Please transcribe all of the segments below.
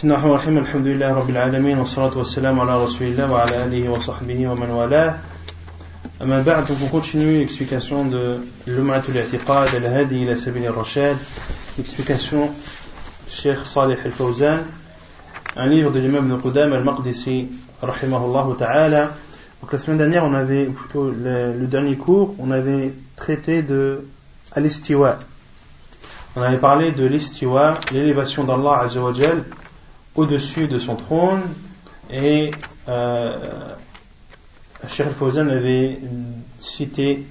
بسم الله الرحمن الرحيم الحمد لله رب العالمين والصلاة والسلام على رسول الله وعلى آله وصحبه ومن والاه أما بعد on continue l'explication de l'Um'at al-I'tiqad al-Hadi ila Sabil al-Rashad l'explication Cheikh Salih al-Fawzan un livre de l'imam de Qudam al-Maqdisi rahimahullah ta'ala donc la semaine dernière on avait plutôt le, le dernier cours on avait traité de al-Istiwa on avait parlé de l'istiwa, l'élévation d'Allah Azzawajal au-dessus de son trône et euh, Cheikh avait cité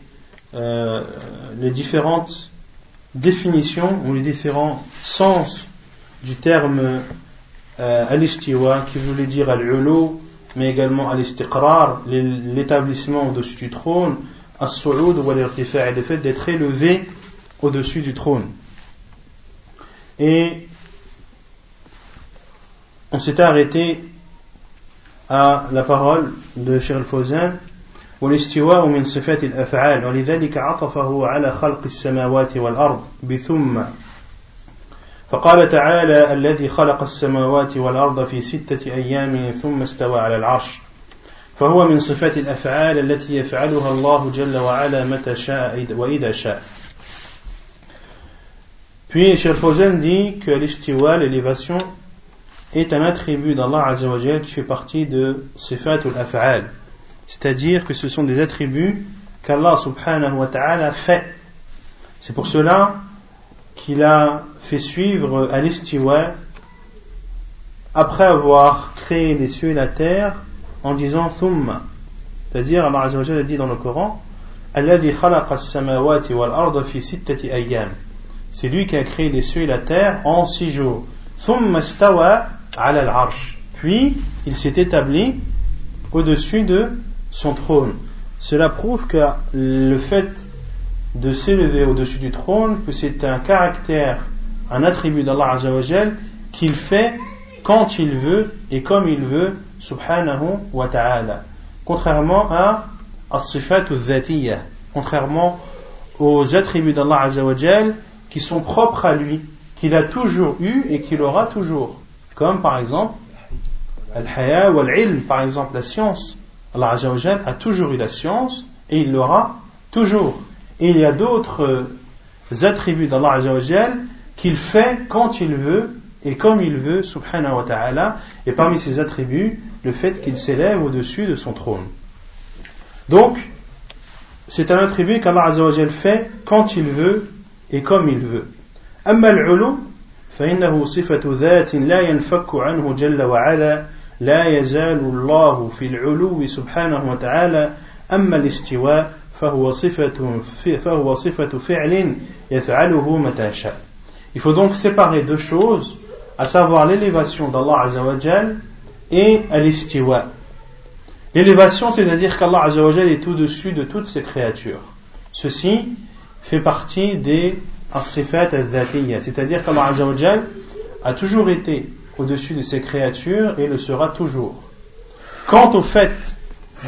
euh, les différentes définitions ou les différents sens du terme euh, al-istiwa qui voulait dire al-ulu mais également al-istiqrar l'établissement au-dessus du trône as-su'ud ou al-irtifa' le fait d'être élevé au-dessus du trône. Et on s'était arrêté à la parole de Cheikh al-Fawzan والاستواء من صفات الأفعال ولذلك عطفه على خلق السماوات والأرض بثم فقال تعالى الذي خلق السماوات والأرض في ستة أيام ثم استوى على العرش فهو من صفات الأفعال التي يفعلها الله جل وعلا متى شاء وإذا شاء Puis Cheikh Fawzan dit que l'istiwa, l'élévation, est un attribut d'Allah Azzawajal qui fait partie de Sifat al-Af'al. C'est-à-dire que ce sont des attributs qu'Allah subhanahu wa ta'ala fait. C'est pour cela qu'il a fait suivre à l'istiwa après avoir créé les cieux et la terre en disant thumma. C'est-à-dire Allah Azzawajal a dit dans le Coran. C'est lui qui a créé les cieux et la terre en six jours. Puis, il s'est établi au-dessus de son trône. Cela prouve que le fait de s'élever au-dessus du trône, que c'est un caractère, un attribut d'Allah Azzawajal qu'il fait quand il veut et comme il veut, subhanahu wa ta'ala. Contrairement à as-sifat contrairement aux attributs d'Allah Azzawajal qui sont propres à lui, qu'il a toujours eu et qu'il aura toujours. Comme par exemple, Al-Haya ou Al-Ilm, par exemple, la science. Allah a toujours eu la science et il l'aura toujours. Et il y a d'autres euh, attributs d'Allah qu'il fait quand il veut et comme il veut, subhanahu wa ta'ala, et parmi ces attributs, le fait qu'il s'élève au-dessus de son trône. Donc, c'est un attribut qu'Allah fait quand il veut et comme il veut. فإنه صفة ذات لا ينفك عنه جل وعلا لا يزال الله في العلو سبحانه وتعالى أما الاستواء فهو صفة فهو صفة فعل يفعله متى شاء. Il faut donc séparer deux choses, à savoir l'élévation d'Allah Azzawajal et l'istiwa. L'élévation, c'est-à-dire qu'Allah Azzawajal est au-dessus de toutes ses créatures. Ceci fait partie des as-sifat al c'est-à-dire qu'Allah Azzawajal a toujours été au-dessus de ses créatures et le sera toujours. Quant au fait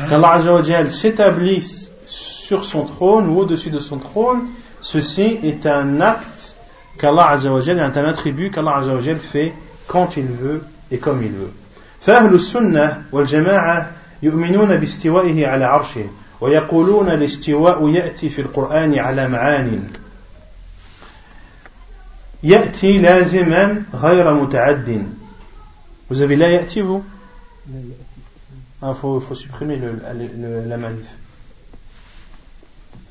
qu'Allah Azzawajal s'établisse sur son trône ou au-dessus de son trône, ceci est un acte qu'Allah Azzawajal est un attribut qu'Allah Azzawajal fait quand il veut et comme il veut. فأهل السنة والجماعة يؤمنون باستوائه على عرشه ويقولون الاستواء يأتي في القرآن على معان يأتي لازما غير متعد. Vous avez لا يأتي vous? Il faut, faut supprimer le, le, la manif.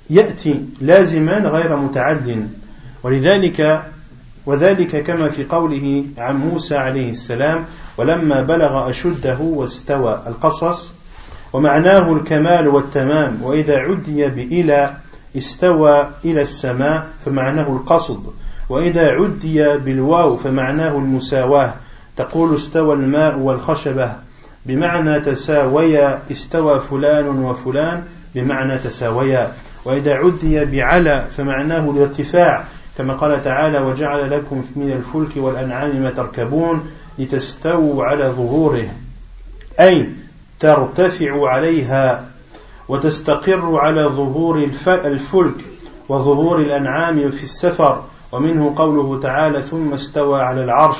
يأتي لازما غير متعد. ولذلك وذلك كما في قوله عن موسى عليه السلام ولما بلغ أشده واستوى القصص ومعناه الكمال والتمام وإذا عدي بإلى استوى إلى السماء فمعناه القصد. وإذا عدي بالواو فمعناه المساواة تقول استوى الماء والخشبة بمعنى تساويا استوى فلان وفلان بمعنى تساويا. وإذا عدي بعلى فمعناه الارتفاع كما قال تعالى وجعل لكم من الفلك والأنعام ما تركبون لتستووا على ظهوره. أي ترتفع عليها وتستقر على ظهور الفلك وظهور الأنعام في السفر. ومنه قوله تعالى ثم استوى على العرش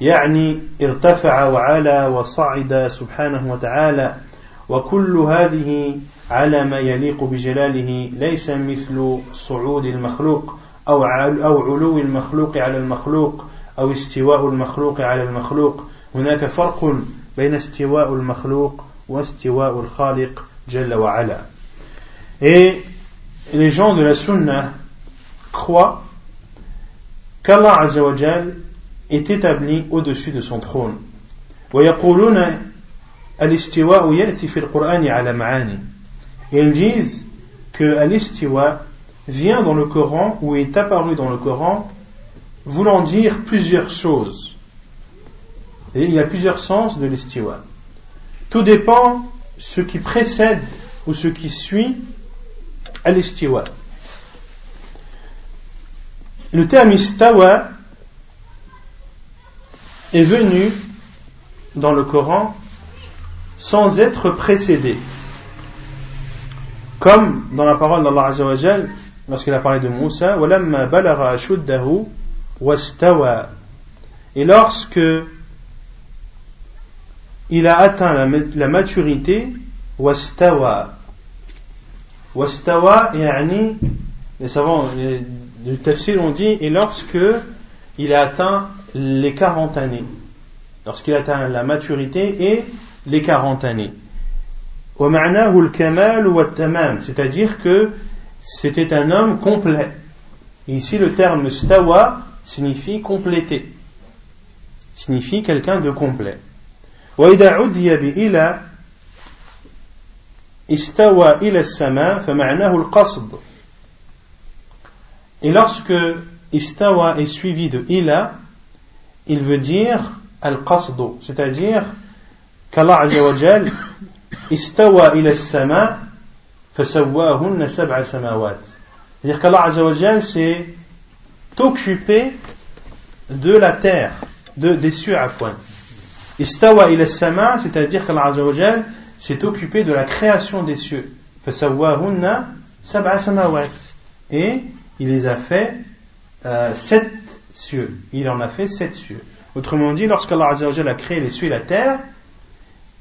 يعني ارتفع وعلى وصعد سبحانه وتعالى. وكل هذه على ما يليق بجلاله ليس مثل صعود المخلوق أو علو المخلوق على المخلوق أو استواء المخلوق على المخلوق. هناك فرق بين استواء المخلوق واستواء الخالق جل وعلا. Et les gens de la Sunna croient qu'Allah Azzawajal est établi au-dessus de son trône. ويقولون الاستواء يأتي في القرآن على معاني. Et ils disent que l'istiwa vient dans le Coran ou est apparu dans le Coran voulant dire plusieurs choses. Et il y a plusieurs sens de l'istiwa. Tout dépend ce qui précède ou ce qui suit à l'istiwa. Le terme istawa est venu dans le Coran sans être précédé. Comme dans la parole d'Allah Azzawajal, lorsqu'il a parlé de Moussa, Et lorsque il a atteint la, maturité, wastawa. Wastawa, yani, les savants du tafsir ont dit, et lorsque il a atteint les 40 années, lorsqu'il a atteint la maturité et les 40 années. C'est-à-dire que c'était un homme complet. ici le terme stawa signifie compléter, signifie quelqu'un de complet. وإذا عدي بإلى استوى إلى السماء فمعناه القصد Et lorsque istawa est suivi de ila, il veut dire al-qasdu, c'est-à-dire qu'Allah Azza wa Jal istawa ila sama fasawwahunna sab'a samawat. C'est-à-dire qu'Allah Azza wa Jal s'est occupé de la terre, de, des cieux afwan. Istawa ila sama, c'est-à-dire qu'Allah Azza wa Jal s'est occupé de la création des cieux. Fasawwahunna sab'a samawat. Et il les a fait euh, sept cieux. Il en a fait sept cieux. Autrement dit, lorsqu'Allah a créé les cieux et la terre,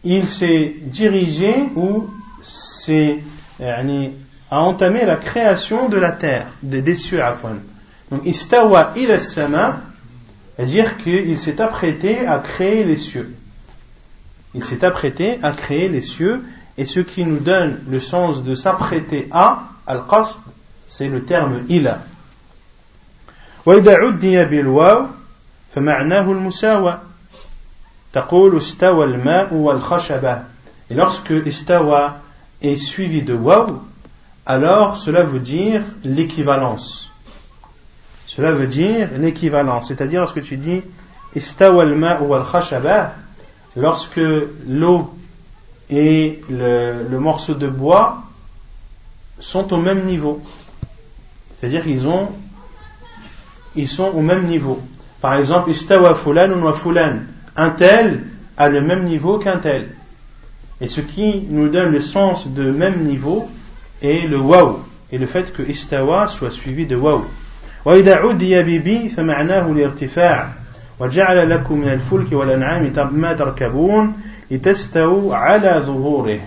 il s'est dirigé ou s'est a entamé la création de la terre, des, cieux à. Donc, istawa ila sama, c'est-à-dire qu'il s'est apprêté à créer les cieux. Il s'est apprêté à créer les cieux, et ce qui nous donne le sens de s'apprêter à, al-qasd, c'est le terme ila. وإذا عدي بالواو فمعناه المساواة تقول استوى الماء والخشبة et lorsque istawa est suivi de waw alors cela veut dire l'équivalence cela veut dire l'équivalence c'est-à-dire lorsque tu dis istawa al-ma' wal khashaba lorsque l'eau et le, le morceau de bois sont au même niveau c'est-à-dire qu'ils ont ils sont au même niveau. Par exemple, istawa fulan ou fulan. Un tel a le même niveau qu'un tel. Et ce qui nous donne le sens de même niveau est le waw. Et le fait que istawa soit suivi de waw. وإذا عدي ببي فمعناه الارتفاع وجعل لكم من الفلك والأنعام ما تركبون لتستووا على ظهوره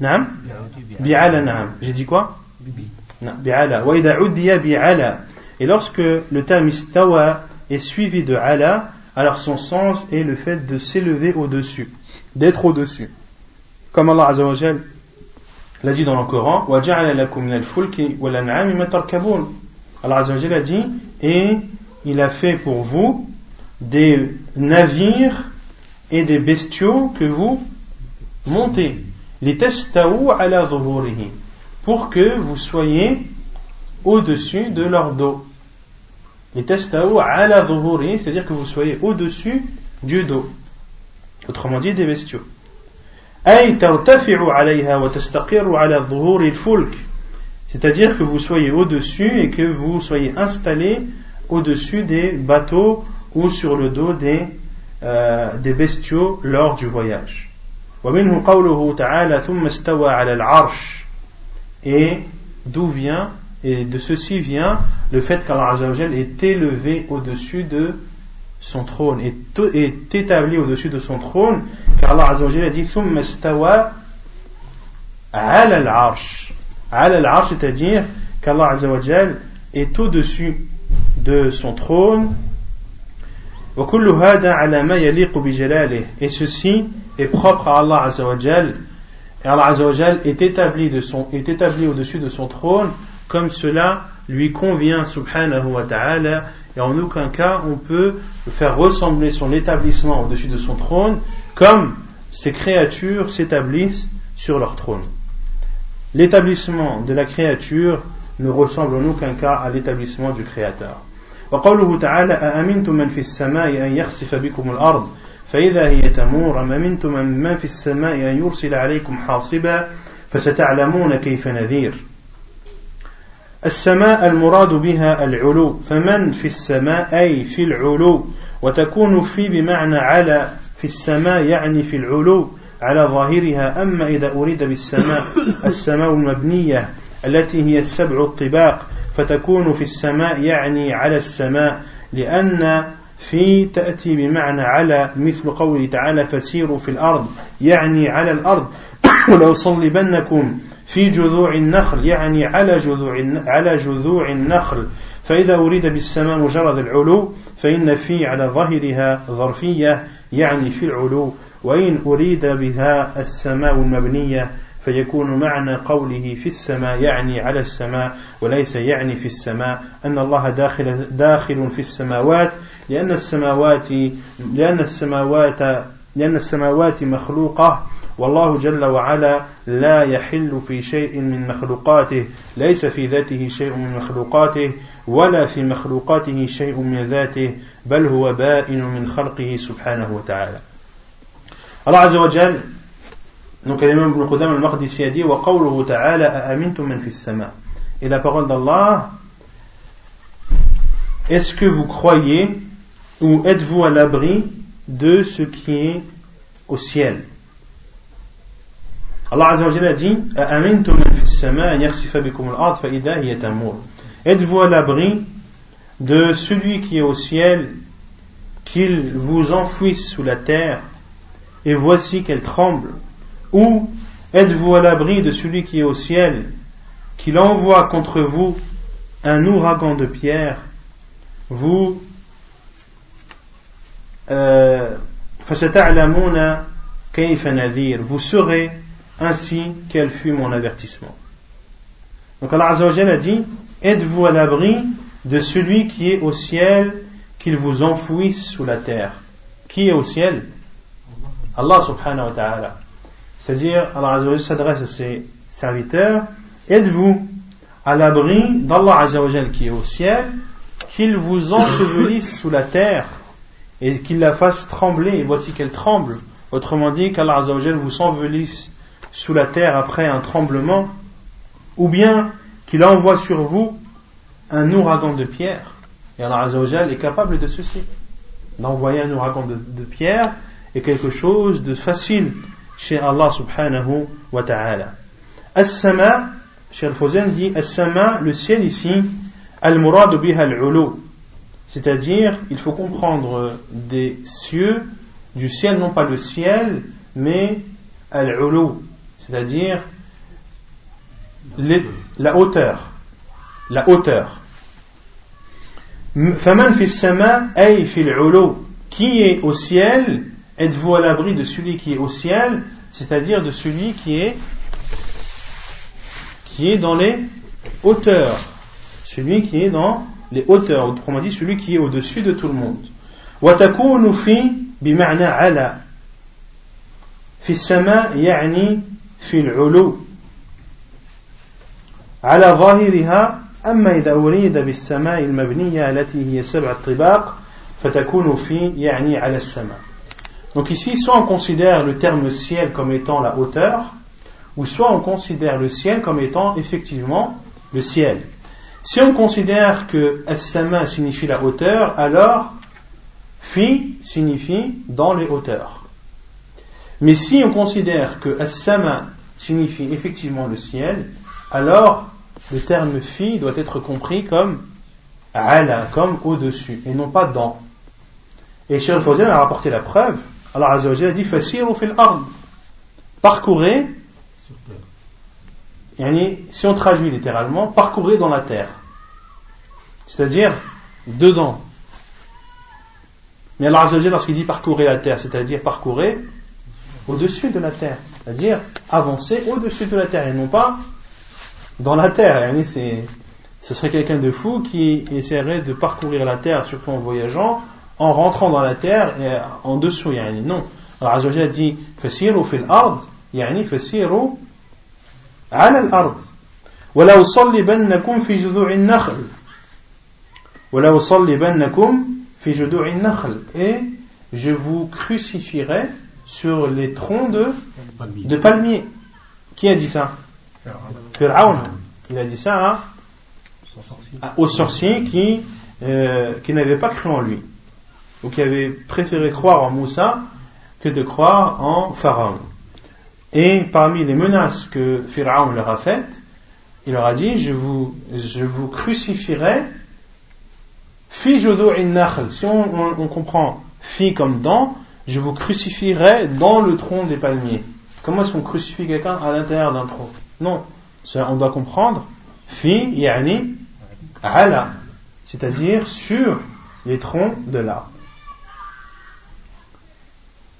نعم بعلى نعم j'ai dit quoi et lorsque le terme istawa est suivi de ala, alors son sens est le fait de s'élever au-dessus, d'être au-dessus. Comme Allah Azza wa l'a dit dans le Coran, Allah Azza wa a dit, et il a fait pour vous des navires et des bestiaux que vous montez. Les ala pour que vous soyez au-dessus de leur dos. Les testao ala c'est-à-dire que vous soyez au-dessus du dos. Autrement dit, des bestiaux. C'est-à-dire que vous soyez au-dessus et que vous soyez installé au-dessus des bateaux ou sur le dos des, euh, des bestiaux lors du voyage et d'où vient et de ceci vient le fait qu'Allah est élevé au-dessus de son trône, est, est établi au-dessus de son trône, car Allah a dit al arsh al c'est-à-dire qu'Allah est au-dessus de son trône. Et ceci est propre à Allah et Allah Azzawajal est établi, de son, est établi au-dessus de son trône comme cela lui convient subhanahu wa ta'ala et en aucun cas on peut faire ressembler son établissement au-dessus de son trône comme ces créatures s'établissent sur leur trône. L'établissement de la créature ne ressemble en aucun cas à l'établissement du Créateur. وقوله تعالى أأمنتم من في السماء أن يخسف بكم الأرض فإذا هي تمور أم أمنتم من في السماء أن يرسل عليكم حاصبا فستعلمون كيف نذير. السماء المراد بها العلو. فمن في السماء؟ أي في العلو. وتكون في بمعنى على في السماء يعني في العلو على ظاهرها. أما إذا أريد بالسماء السماء المبنية التي هي السبع الطباق فتكون في السماء يعني على السماء. لأن في تأتي بمعنى على مثل قوله تعالى فسيروا في الأرض يعني على الأرض. ولو صلبنكم في جذوع النخل يعني على جذوع على جذوع النخل. فإذا أريد بالسماء مجرد العلو فإن في على ظاهرها ظرفية يعني في العلو. وإن أريد بها السماء المبنية فيكون معنى قوله في السماء يعني على السماء وليس يعني في السماء. أن الله داخل داخل في السماوات لأن السماوات لأن السماوات لأن السماوات مخلوقة والله جل وعلا لا يحل في شيء من مخلوقاته ليس في ذاته شيء من مخلوقاته ولا في مخلوقاته شيء من ذاته بل هو بائن من خلقه سبحانه وتعالى الله عز وجل Donc l'imam Ibn Qudam wa qawluhu ta'ala a'amintum man fis sama. Et la d'Allah Est-ce que vous croyez ou êtes-vous à l'abri de ce qui est au ciel? Allah Azza a dit. Êtes-vous à l'abri de celui qui est au ciel qu'il vous enfouisse sous la terre et voici qu'elle tremble? Ou êtes-vous à l'abri de celui qui est au ciel, qu'il envoie contre vous un ouragan de pierre Vous vous saurez ainsi quel fut mon avertissement. Donc Allah a dit Êtes-vous à l'abri de celui qui est au ciel, qu'il vous enfouisse sous la terre? Qui est au ciel? Allah subhanahu wa ta'ala. C'est-à-dire, Allah s'adresse à ses serviteurs, êtes-vous à l'abri d'Allah Azzawajal qui est au ciel, qu'il vous ensevelisse sous la terre? Et qu'il la fasse trembler, et voici qu'elle tremble. Autrement dit, qu'Allah Azzawajal vous ensevelisse sous la terre après un tremblement, ou bien qu'il envoie sur vous un ouragan de pierre. Et Allah Azzawajal est capable de ceci. D'envoyer un ouragan de, de pierre est quelque chose de facile chez Allah subhanahu wa ta'ala. As-sama, chez Al-Fawzan dit As-sama, le ciel ici, al-murad biha al-ulu. C'est-à-dire, il faut comprendre des cieux, du ciel, non pas le ciel, mais al-ulu, c'est-à-dire la hauteur. La hauteur. Faman fi ay fi Qui est au ciel Êtes-vous à l'abri de celui qui est au ciel C'est-à-dire de celui qui est qui est dans les hauteurs. Celui qui est dans les hauteurs, autrement dit celui qui est au-dessus de tout le monde. وتكون في بمعنى على في السماء يعني في العلو على ظاهرها أما إذا أريد بالسماء المبنية التي هي سبع الطباق فتكون في يعني على السماء donc ici, soit on considère le terme ciel comme étant la hauteur, ou soit on considère le ciel comme étant effectivement le ciel. Si on considère que as-sama signifie la hauteur, alors fi signifie dans les hauteurs. Mais si on considère que as-sama signifie effectivement le ciel, alors le terme fi doit être compris comme ala, comme au-dessus, et non pas dans. Et Cheikh Fawzan a rapporté la preuve. Allah a dit Fasiru fil ard. Parcourez si on traduit littéralement, parcourir dans la terre. C'est-à-dire, dedans. Mais Allah Azzawajal, lorsqu'il dit parcourir la terre, c'est-à-dire parcourir au-dessus de la terre. C'est-à-dire, avancer au-dessus de la terre et non pas dans la terre. Yani, ce serait quelqu'un de fou qui essaierait de parcourir la terre, surtout en voyageant, en rentrant dans la terre et en dessous. Non. Allah Azzawajal dit, fasiru fil ard, yani fasiru على الأرض ولا أصلبنكم في جذوع النخل ولا أصلبنكم في جذوع النخل et je vous crucifierai sur les troncs de, de palmiers. Qui a dit ça Fir'aun. Il a dit ça à, aux sorciers qui, euh, qui n'avaient pas cru en lui, ou qui avaient préféré croire en Moussa que de croire en Pharaon. Et parmi les menaces que Pharaon leur a faites, il leur a dit Je vous, je vous crucifierai fi Si on, on comprend fi comme dans, je vous crucifierai dans le tronc des palmiers. Comment est-ce qu'on crucifie quelqu'un à l'intérieur d'un tronc? Non. On doit comprendre fi yani ala, c'est-à-dire sur les troncs de l'arbre.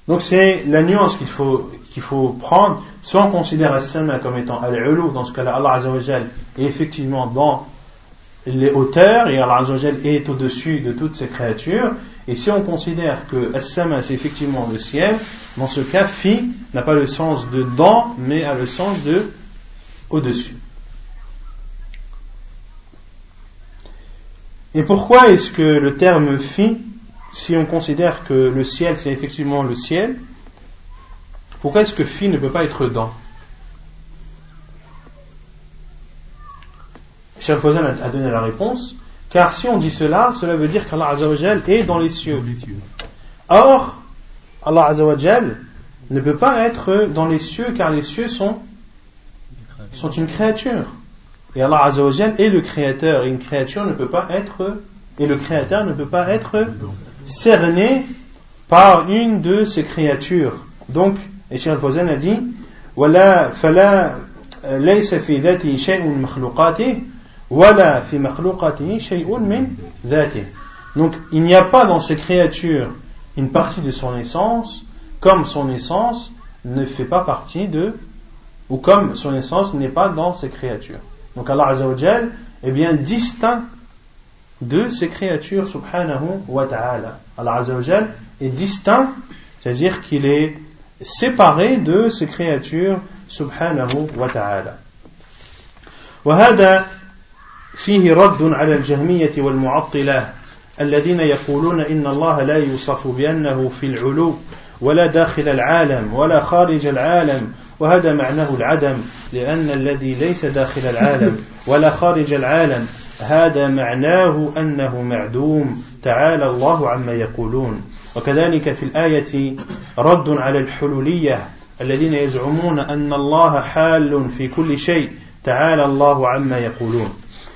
Donc c'est la nuance qu'il faut, faut prendre. Soit on considère as comme étant al-ulu, dans ce cas-là, Allah Azzawajal est effectivement dans les hauteurs et Allah Azzawajal est au-dessus de toutes ces créatures. Et si on considère que As-Sama c'est effectivement le ciel, dans ce cas, fi n'a pas le sens de dans, mais a le sens de au-dessus. Et pourquoi est-ce que le terme fi, si on considère que le ciel c'est effectivement le ciel, pourquoi est-ce que fi ne peut pas être dans? Cheikh Fawzan a donné la réponse. Car si on dit cela, cela veut dire qu'Allah est dans les cieux. Or, Allah Azzawajal ne peut pas être dans les cieux car les cieux sont, sont une créature. Et Allah Azzawajal est le créateur et une créature ne peut pas être, et le créateur ne peut pas être cerné par une de ces créatures. Donc, et Cheikh Al-Fawzan a dit, ولا فلا ليس في ذاته شيء من مخلوقاته donc il n'y a pas dans ces créatures une partie de son essence, comme son essence ne fait pas partie de, ou comme son essence n'est pas dans ces créatures. Donc Allah Azzawajal est bien distinct de ces créatures, subhanahu wa ta'ala. Allah Azzawajal est distinct, c'est-à-dire qu'il est séparé de ces créatures, subhanahu wa ta'ala. فيه رد على الجهمية والمعطلة الذين يقولون إن الله لا يوصف بأنه في العلو ولا داخل العالم ولا خارج العالم وهذا معناه العدم لأن الذي ليس داخل العالم ولا خارج العالم هذا معناه أنه معدوم تعالى الله عما يقولون وكذلك في الآية رد على الحلولية الذين يزعمون أن الله حال في كل شيء تعالى الله عما يقولون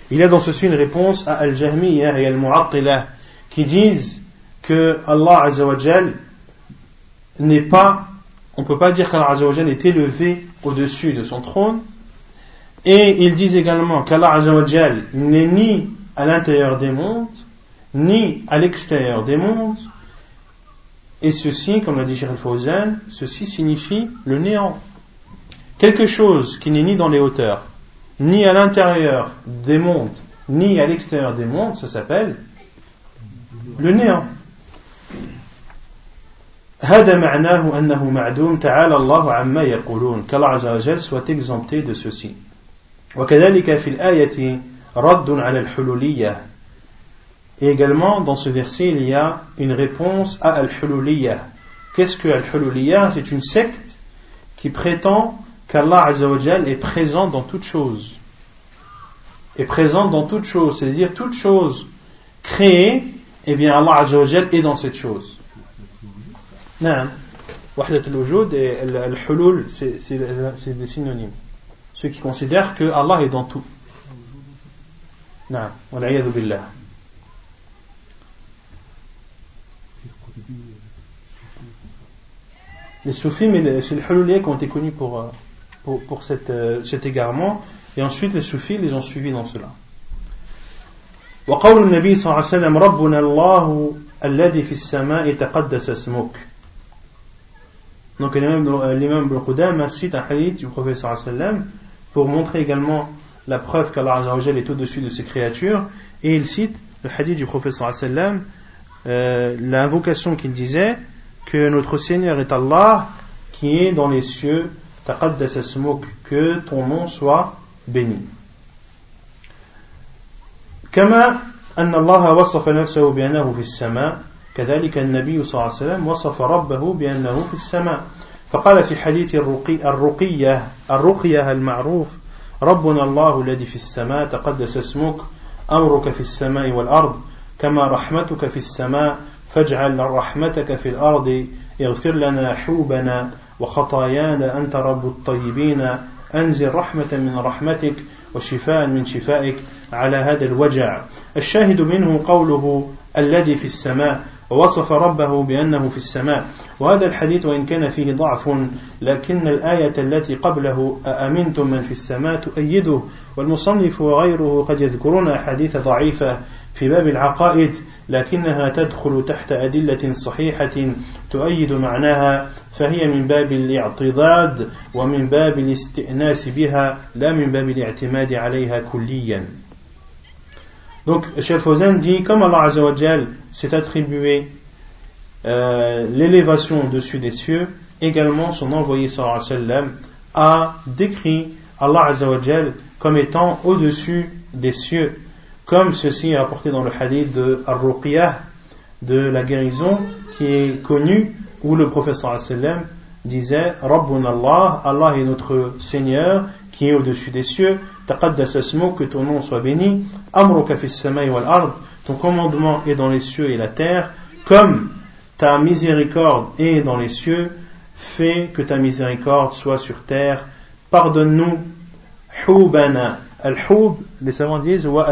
Il y a dans ceci une réponse à Al-Jahmiyyah et Al-Mu'attilah qui disent que Allah Azzawajal n'est pas, on ne peut pas dire qu'Allah Azzawajal est élevé au-dessus de son trône. Et ils disent également qu'Allah Azzawajal n'est ni à l'intérieur des mondes, ni à l'extérieur des mondes. Et ceci, comme l'a dit Sheikh Fawzan, ceci signifie le néant. Quelque chose qui n'est ni dans les hauteurs, ni à l'intérieur des mondes, ni à l'extérieur des mondes, ça s'appelle le néant. هذا معناه أنه معدوم تعالى الله عما يقولون qu'Allah عز وجل soit exempté de ceci وكذلك في الآية رد على الحلولية et également dans ce verset il y a une réponse à Al-Hululiyah qu'est-ce que Al-Hululiyah c'est une secte qui prétend qu'Allah Azzawajal est présent dans toute chose. Est présent dans toute chose, c'est-à-dire toute chose créée, eh bien Allah Azzawajal est dans cette chose. Non. Wahdat al-Wujud et al-Hulul, c'est des synonymes. Ceux qui considèrent que Allah est dans tout. Non. billah. Les soufis, mais c'est les Hululiens qui ont été connus pour, euh, pour, pour cette, euh, cet égarement, et ensuite les soufis les ont suivis dans cela. وقول النبي صلى الله عليه وسلم ربنا الله الذي في السماء تقدس اسمك Donc l'imam Ibn Qudam cite un hadith du prophète sallallahu alayhi wa sallam pour montrer également la preuve qu'Allah est au-dessus de ses créatures et il cite le hadith du prophète sallallahu alayhi wa sallam euh, l'invocation qu'il disait que notre Seigneur est Allah qui est dans les cieux taqaddas asmuk que ton nom soit béni كما أن الله وصف نفسه بأنه في السماء كذلك النبي صلى الله عليه وسلم وصف ربه بأنه في السماء فقال في حديث الرقي الرقية الرقية المعروف ربنا الله الذي في السماء تقدس اسمك أمرك في السماء والأرض كما رحمتك في السماء فاجعل رحمتك في الأرض اغفر لنا حوبنا وخطايانا أنت رب الطيبين أنزل رحمة من رحمتك وشفاء من شفائك على هذا الوجع. الشاهد منه قوله الذي في السماء ووصف ربه بأنه في السماء. وهذا الحديث وإن كان فيه ضعف لكن الآية التي قبله أأمنتم من في السماء تؤيده؟ والمصنف وغيره قد يذكرون أحاديث ضعيفة في باب العقائد لكنها تدخل تحت أدلة صحيحة تؤيد معناها فهي من باب الاعتضاد ومن باب الاستئناس بها لا من باب الاعتماد عليها كليا. Donc, Cheikh Fawzan dit, comme Allah Azzawajal s'est attribué euh, l'élévation au-dessus des cieux, également son envoyé a décrit Allah Azzawajal comme étant au-dessus des cieux, comme ceci est apporté dans le hadith de Ar-Ruqiyah, de la guérison, qui est connu, où le sallam disait, Rabbun Allah, Allah est notre Seigneur, qui est au-dessus des cieux, taqaddas que ton nom soit béni, amruka fis samai wal ard, ton commandement est dans les cieux et la terre, comme ta miséricorde est dans les cieux, fais que ta miséricorde soit sur terre, pardonne-nous, hubana, al-hub, les savants disent, wa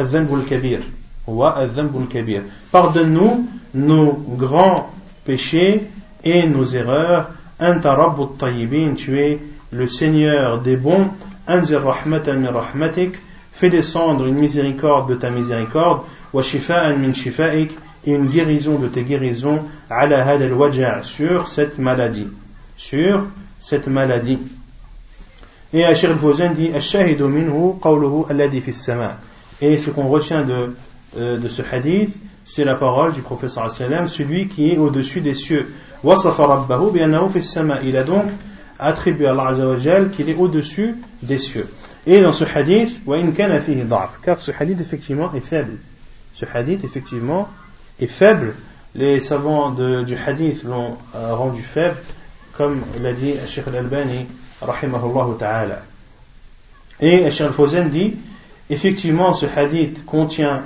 kabir, wa kabir, pardonne-nous nos grands péchés et nos erreurs, anta rabbut tayyibin, tu es le Seigneur des bons, anzir rahmatan min rahmatik, fais descendre une miséricorde de ta miséricorde, wa shifa'an min shifa'ik, et une guérison de tes guérisons, ala hadal waja' sur cette maladie. Sur cette maladie. Et Ashir al-Fawzan dit, ash-shahidu minhu qawluhu alladhi fi sama Et ce qu'on retient de, euh, de ce hadith, c'est la parole du prophète sallam, celui qui est au-dessus des cieux. Wasafa rabbahu bi annahu fi Il a donc attribue à Allah qu'il est au-dessus des cieux. Et dans ce hadith, car ce hadith effectivement est faible. Ce hadith effectivement est faible. Les savants du hadith l'ont euh, rendu faible, comme l'a dit Sheikh al-Albani, rahimahullah ta'ala. Et Sheikh al-Fawzan dit, effectivement ce hadith contient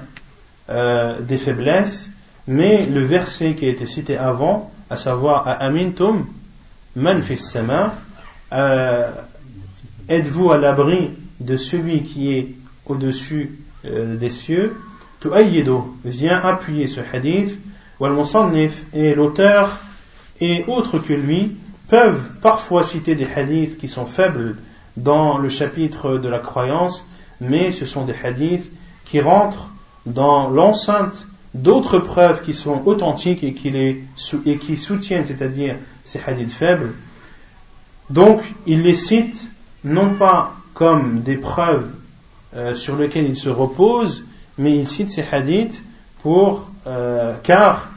euh, des faiblesses, mais le verset qui a été cité avant, à savoir à Man euh, êtes-vous à l'abri de celui qui est au-dessus des cieux? Tu'ayyidu vient appuyer ce hadith musannif et l'auteur et autres que lui peuvent parfois citer des hadiths qui sont faibles dans le chapitre de la croyance mais ce sont des hadiths qui rentrent dans l'enceinte d'autres preuves qui sont authentiques et qui, les, et qui soutiennent, c'est-à-dire ces hadiths faibles. Donc, il les cite non pas comme des preuves euh, sur lesquelles il se repose, mais il cite ces hadiths pour, euh, car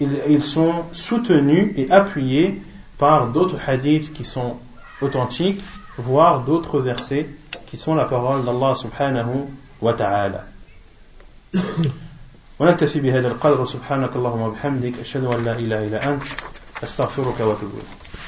ils, ils, sont soutenus et appuyés par d'autres hadiths qui sont authentiques, voire d'autres versets qui sont la parole d'Allah subhanahu wa ta'ala. ونكتفي بهذا القدر سبحانك اللهم وبحمدك أشهد أن لا إله إلا أنت أستغفرك وأتوب إليك